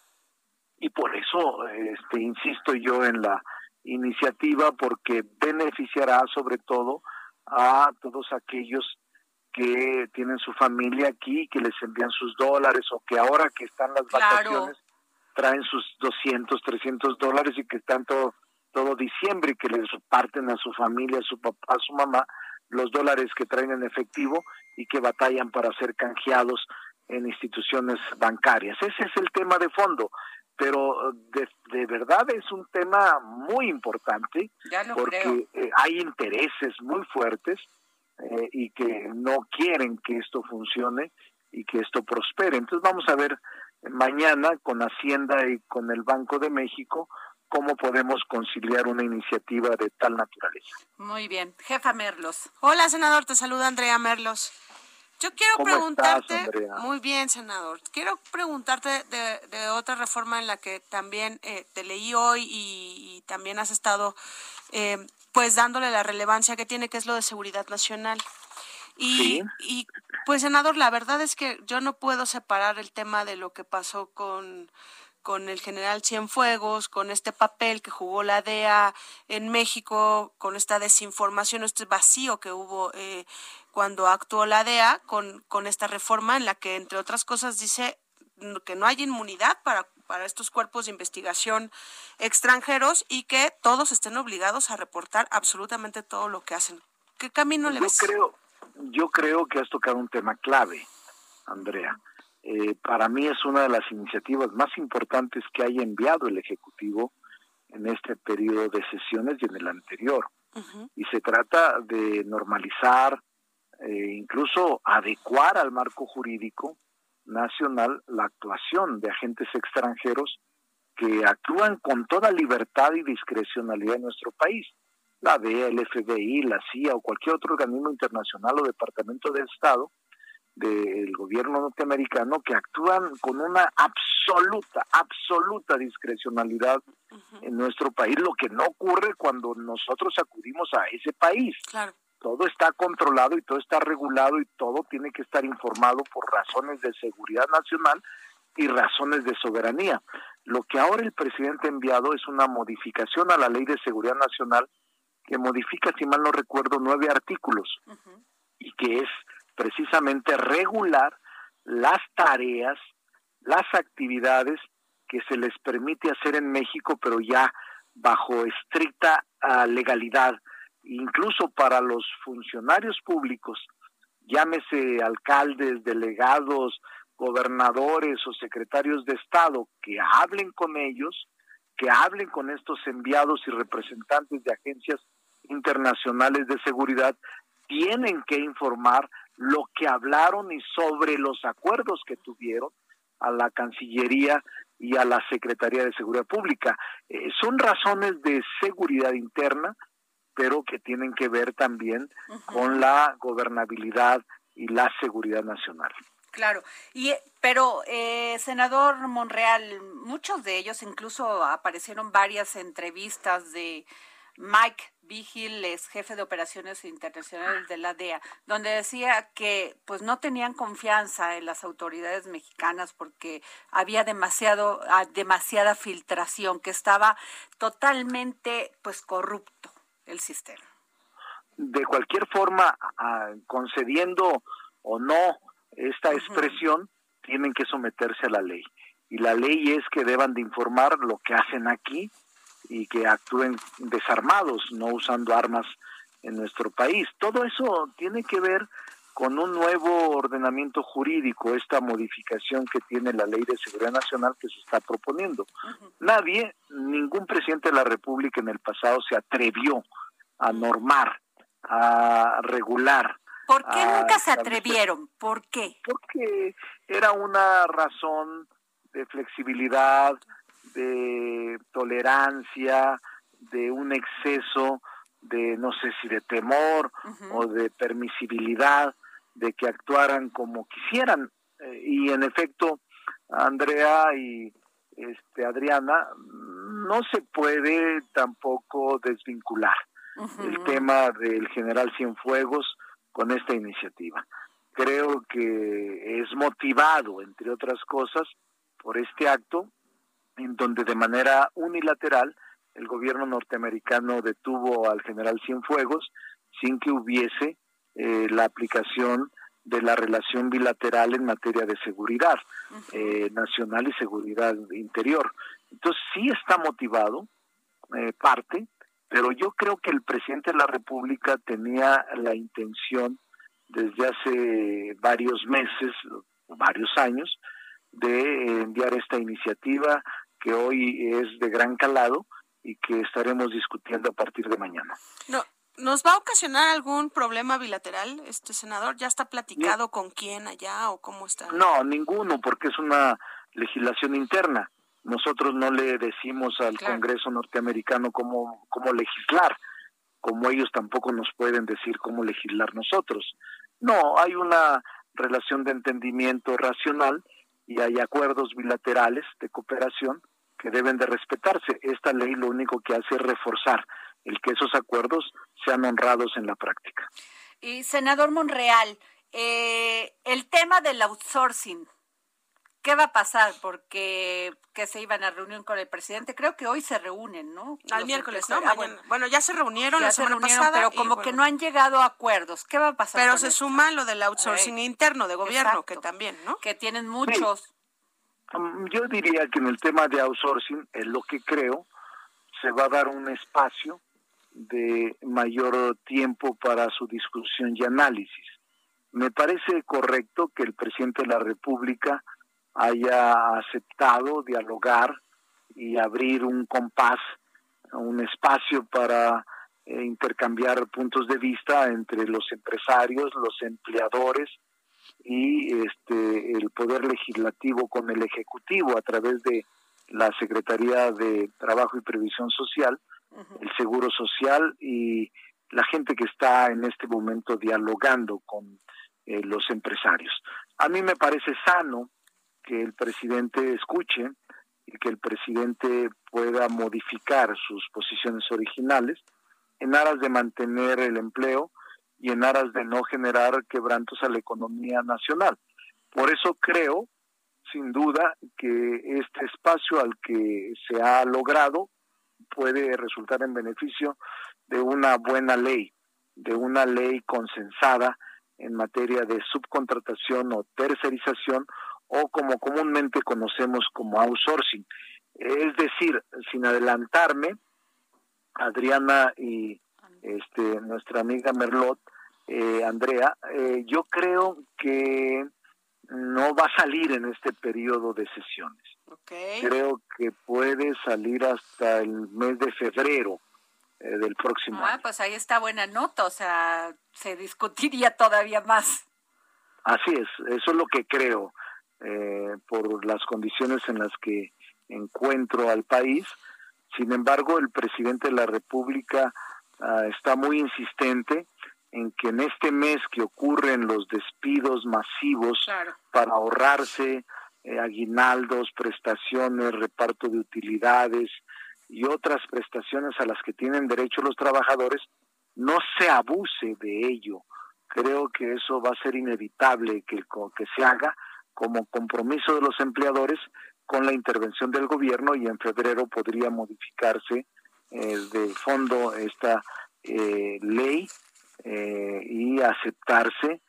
Y por eso este insisto yo en la iniciativa porque beneficiará sobre todo a todos aquellos que tienen su familia aquí, que les envían sus dólares o que ahora que están las vacaciones traen sus 200, 300 dólares y que están todo, todo diciembre y que les parten a su familia, a su papá, a su mamá, los dólares que traen en efectivo y que batallan para ser canjeados en instituciones bancarias. Ese es el tema de fondo, pero de, de verdad es un tema muy importante porque eh, hay intereses muy fuertes eh, y que no quieren que esto funcione y que esto prospere. Entonces vamos a ver mañana con Hacienda y con el Banco de México cómo podemos conciliar una iniciativa de tal naturaleza. Muy bien. Jefa Merlos. Hola, senador, te saluda Andrea Merlos. Yo quiero preguntarte, muy bien, senador, quiero preguntarte de, otra reforma en la que también eh, te leí hoy y, también has estado eh, pues dándole la relevancia que tiene, que es lo de seguridad nacional. Y, y pues, senador, la verdad es que yo no puedo separar el tema de lo que pasó con con el general Cienfuegos, con este papel que jugó la DEA en México, con esta desinformación, este vacío que hubo eh, cuando actuó la DEA, con, con esta reforma en la que, entre otras cosas, dice que no hay inmunidad para, para estos cuerpos de investigación extranjeros y que todos estén obligados a reportar absolutamente todo lo que hacen. ¿Qué camino le yo Creo, yo creo que has tocado un tema clave, Andrea. Eh, para mí es una de las iniciativas más importantes que haya enviado el Ejecutivo en este periodo de sesiones y en el anterior. Y se trata de normalizar, eh, incluso adecuar al marco jurídico nacional la actuación de agentes extranjeros que actúan con toda libertad y discrecionalidad en nuestro país. La DEA, el FBI, la CIA o cualquier otro organismo internacional o departamento de Estado del gobierno norteamericano que actúan con una absoluta, absoluta discrecionalidad en nuestro país, lo que no ocurre cuando nosotros acudimos a ese país. Todo está controlado y todo está regulado y todo tiene que estar informado por razones de seguridad nacional y razones de soberanía. Lo que ahora el presidente ha enviado es una modificación a la ley de seguridad nacional que modifica, si mal no recuerdo, nueve artículos y que es precisamente regular las tareas, las actividades que se les permite hacer en México, pero ya bajo estricta ah, legalidad, incluso para los funcionarios públicos, llámese alcaldes, delegados, gobernadores o secretarios de Estado que hablen con ellos, que hablen con estos enviados y representantes de agencias internacionales de seguridad, tienen que informar lo que hablaron y sobre los acuerdos que tuvieron a la Cancillería y a la Secretaría de Seguridad Pública. Eh, son razones de seguridad interna, pero que tienen que ver también con la gobernabilidad y la seguridad nacional. Claro, y pero eh, senador Monreal, muchos de ellos incluso aparecieron varias entrevistas de Mike Vigil es jefe de operaciones internacionales de la DEA, donde decía que pues no tenían confianza en las autoridades mexicanas porque había demasiado ah, demasiada filtración, que estaba totalmente pues corrupto el sistema. De cualquier forma, ah, concediendo o no esta expresión, tienen que someterse a la ley. Y la ley es que deban de informar lo que hacen aquí y que actúen desarmados, no usando armas en nuestro país. Todo eso tiene que ver con un nuevo ordenamiento jurídico, esta modificación que tiene la Ley de Seguridad Nacional que se está proponiendo. Nadie, ningún presidente de la República en el pasado se atrevió a normar, a regular. ¿Por qué nunca se atrevieron? ¿Por qué? Porque era una razón de flexibilidad, de tolerancia, de un exceso de, no sé si de temor o de permisibilidad, de que actuaran como quisieran. Eh, y en efecto, Andrea y este Adriana, no se puede tampoco desvincular el tema del general Cienfuegos con esta iniciativa. Creo que es motivado, entre otras cosas, por este acto en donde de manera unilateral el gobierno norteamericano detuvo al general Cienfuegos sin que hubiese eh, la aplicación de la relación bilateral en materia de seguridad eh, nacional y seguridad interior. Entonces sí está motivado, eh, parte, pero yo creo que el presidente de la República tenía la intención desde hace varios meses, varios años, de enviar esta iniciativa que hoy es de gran calado y que estaremos discutiendo a partir de mañana. No, ¿Nos va a ocasionar algún problema bilateral, este senador? ¿Ya está platicado con quién allá o cómo está? No, ninguno, porque es una legislación interna. Nosotros no le decimos al Congreso norteamericano cómo, cómo legislar, como ellos tampoco nos pueden decir cómo legislar nosotros. No, hay una relación de entendimiento racional y hay acuerdos bilaterales de cooperación que deben de respetarse. Esta ley lo único que hace es reforzar el que esos acuerdos sean honrados en la práctica. Y senador Monreal, eh, el tema del outsourcing, ¿qué va a pasar? Porque que se iban a reunir con el presidente, creo que hoy se reúnen, ¿no? Al miércoles, ¿no? Ah, bueno, ya se reunieron la semana pasada. Pero como que no han llegado a acuerdos. ¿Qué va a pasar? Pero se suma lo del outsourcing interno de gobierno, que también, ¿no? Que tienen muchos. Yo diría que en el tema de outsourcing, es lo que creo, se va a dar un espacio de mayor tiempo para su discusión y análisis. Me parece correcto que el presidente de la República haya aceptado dialogar y abrir un compás, un espacio para eh, intercambiar puntos de vista entre los empresarios, los empleadores, y este el poder legislativo con el ejecutivo a través de la Secretaría de Trabajo y Previsión Social, el Seguro Social y la gente que está en este momento dialogando con eh, los empresarios. A mí me parece sano que el presidente escuche y que el presidente pueda modificar sus posiciones originales en aras de mantener el empleo, y en aras de no generar quebrantos a la economía nacional. Por eso creo, sin duda, que este espacio al que se ha logrado puede resultar en beneficio de una buena ley, de una ley consensada en materia de subcontratación o tercerización o como comúnmente conocemos como outsourcing. Es decir, sin adelantarme, Adriana y este, nuestra amiga Merlot, eh, Andrea, eh, yo creo que no va a salir en este periodo de sesiones. Creo que puede salir hasta el mes de febrero eh, del próximo ah, año. Pues ahí está buena nota, o sea, se discutiría todavía más. Así es, eso es lo que creo, eh, por las condiciones en las que encuentro al país. Sin embargo, el presidente de la República ah, está muy insistente en que en este mes que ocurren los despidos masivos para ahorrarse eh, aguinaldos, prestaciones, reparto de utilidades y otras prestaciones a las que tienen derecho los trabajadores, no se abuse de ello. Creo que eso va a ser inevitable que, que se haga como compromiso de los empleadores con la intervención del gobierno y en febrero podría modificarse eh, de fondo esta eh, ley eh, y aceptarse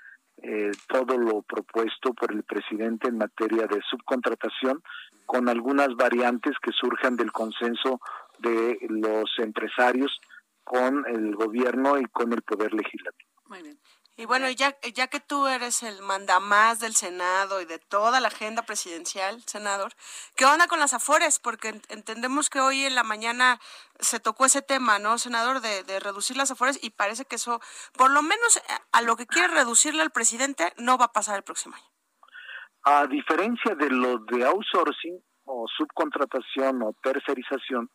eh, todo lo propuesto por el presidente en materia de subcontratación con algunas variantes que surjan del consenso de los empresarios con el gobierno y con el poder legislativo. Muy bien. Y bueno, ya, ya que tú eres el mandamás del Senado y de toda la agenda presidencial, senador, ¿qué onda con las afores? Porque entendemos que hoy en la mañana se tocó ese tema, ¿no, senador? De, de reducir las afores y parece que eso, por lo menos a lo que quiere reducirle al presidente, no va a pasar el próximo año. A diferencia de lo de outsourcing o subcontratación o tercerización,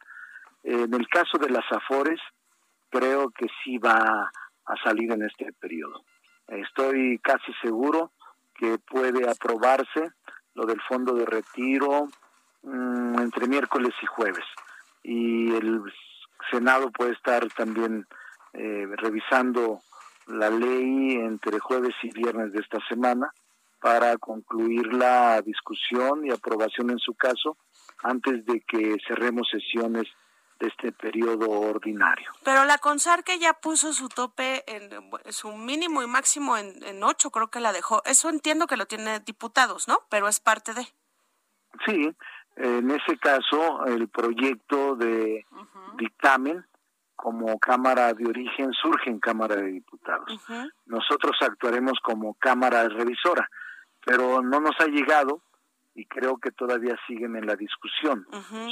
en el caso de las afores, creo que sí va a salir en este periodo. Estoy casi seguro que puede aprobarse lo del fondo de retiro mm, entre miércoles y jueves. Y el Senado puede estar también eh, revisando la ley entre jueves y viernes de esta semana para concluir la discusión y aprobación en su caso antes de que cerremos sesiones este periodo ordinario. Pero la CONSAR ya puso su tope en su mínimo y máximo en, en ocho, creo que la dejó. Eso entiendo que lo tiene diputados, ¿no? Pero es parte de. Sí, en ese caso el proyecto de dictamen como Cámara de Origen surge en Cámara de Diputados. Nosotros actuaremos como Cámara Revisora, pero no nos ha llegado y creo que todavía siguen en la discusión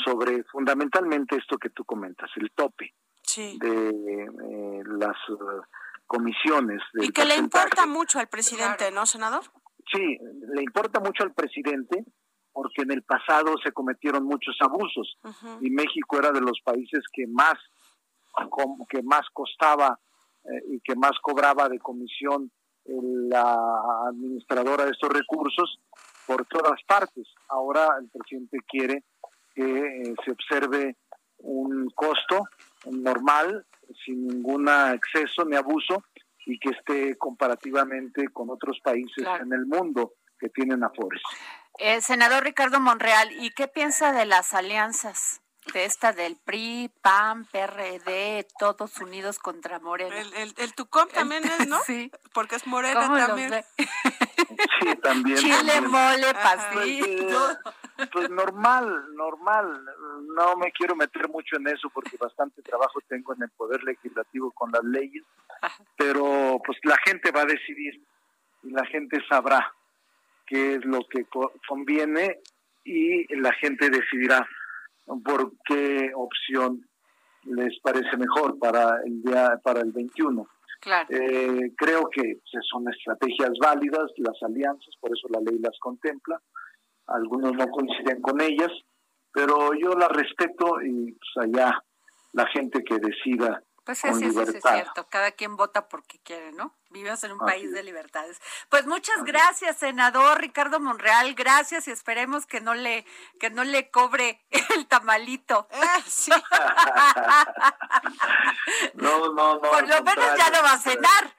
sobre fundamentalmente esto que tú comentas, el tope de eh, las uh, comisiones. Y que le importa mucho al presidente, ¿no, senador? Sí, le importa mucho al presidente porque en el pasado se cometieron muchos abusos y México era de los países que más que más costaba eh, y que más cobraba de comisión la administradora de estos recursos por todas partes. Ahora el presidente quiere que eh, se observe un costo normal, sin ningún exceso ni abuso, y que esté comparativamente con otros países en el mundo que tienen afores. Eh, senador Ricardo Monreal, ¿y qué piensa de las alianzas? de esta del PRI, PAN, PRD, todos unidos contra Morena. El, el, el Tucón también es, ¿no? Sí. Porque es Morena también. Sí, también. Chile, mole, pasito. Pues, pues, normal, normal. No me quiero meter mucho en eso porque bastante trabajo tengo en el Poder Legislativo con las leyes, pero pues la gente va a decidir y la gente sabrá qué es lo que conviene y la gente decidirá por qué opción les parece mejor para el día para el 21. Eh, creo que pues, son estrategias válidas las alianzas, por eso la ley las contempla. Algunos no coinciden con ellas, pero yo las respeto y pues allá la gente que decida pues sí, sí, es cierto. Cada quien vota porque quiere, ¿no? Vivimos en un país de libertades. Pues muchas gracias, senador Ricardo Monreal. Gracias y esperemos que no le que no le cobre el tamalito. sí. no, no, no. Por lo menos ya no va a cenar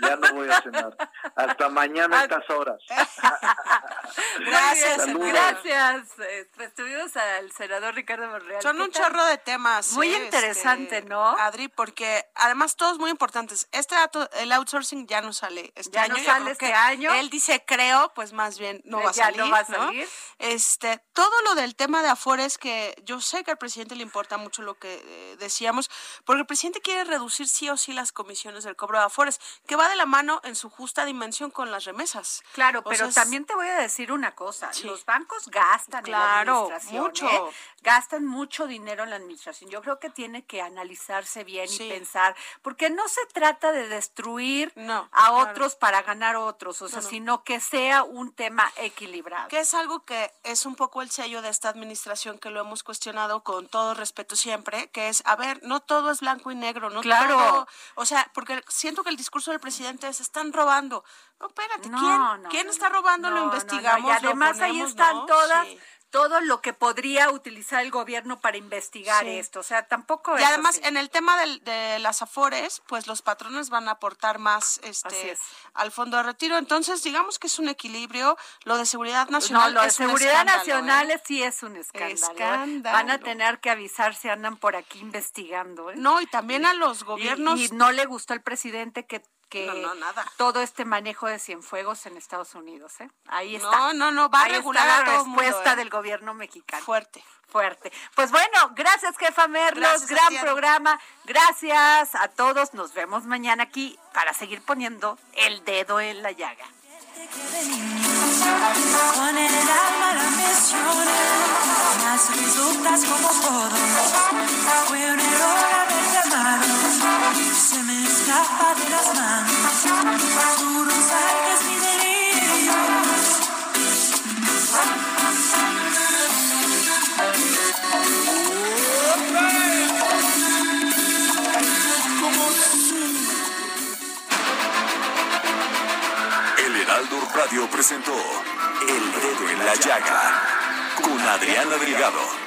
ya no voy a cenar. Hasta mañana a estas horas. gracias, gracias. Pues tuvimos al senador Ricardo Monreal. Son un chorro de temas. Muy este, interesante, ¿no? Adri, porque además todos muy importantes. Este dato, el outsourcing ya no sale este ya año. No sale este año. Él dice creo, pues más bien no va a ya salir. no va a salir. Este, todo lo del tema de Afores que yo sé que al presidente le importa mucho lo que eh, decíamos, porque el presidente quiere reducir sí o sí las comisiones del cobro de Afores, que va va de la mano en su justa dimensión con las remesas. Claro, O pero sea, es- también te voy a decir una cosa, Sí. los bancos gastan Claro, en la administración, mucho. ¿eh? gastan mucho dinero en la administración. Yo creo que tiene que analizarse bien Sí. y pensar, porque no se trata de destruir No, a claro. otros para ganar otros, o sea, No, no. sino que sea un tema equilibrado. que es algo que es un poco el sello de esta administración que lo hemos cuestionado con todo respeto siempre, que es, a ver, no todo es blanco y negro, no Claro. todo, o sea, porque siento que el discurso del presidente es, están robando. No, espérate, No, ¿quién, no, ¿quién no, está robando? no, lo no, no. investigamos. Y además lo ahí están ¿no? todas, Sí. todo lo que podría utilizar el gobierno para investigar Sí. esto. O sea, tampoco Y además, en el tema del- de las afores, pues los patrones van a aportar más este es. al fondo de retiro. Entonces, digamos que es un equilibrio. Lo de seguridad No, nacional lo de es seguridad escándalo, nacional ¿eh? sí es un escándalo. ¿eh? Escándalo. Van a tener que avisar si andan por aquí investigando. ¿eh? No, y también a los Y- gobiernos. Y, no le gustó al presidente que, que No, no, nada. todo este manejo de Cienfuegos en Estados Unidos. ¿eh? Ahí está. No, no, no, va a está regular la a todo mundo, respuesta ¿eh? del gobierno mexicano. fuerte. Fuerte. Pues bueno, gracias jefa Merlos, Gracias gran programa. Gracias a todos. Nos vemos mañana aquí para seguir poniendo el dedo en la llaga. Con el alma la ambición, las resultas como todo. Fue un error haberte amado, se me escapa de las manos. Tú no sabes mi delirio. El Heraldo Radio presentó El Dedo en la Llaga con Adriana Delgado.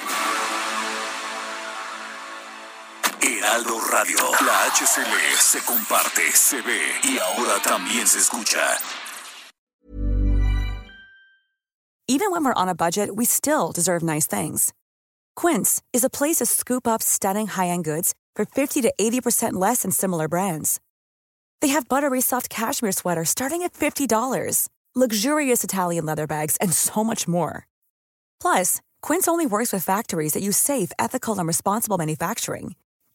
Heraldo Radio, la HCL se comparte, se ve y ahora también se escucha. Even when we're on a budget, we still deserve nice things. Quince is a place to scoop up stunning high-end goods for 50 to 80% less than similar brands. They have buttery soft cashmere sweaters starting at $50, luxurious Italian leather bags, and so much more. Plus, Quince only works with factories that use safe, ethical, and responsible manufacturing.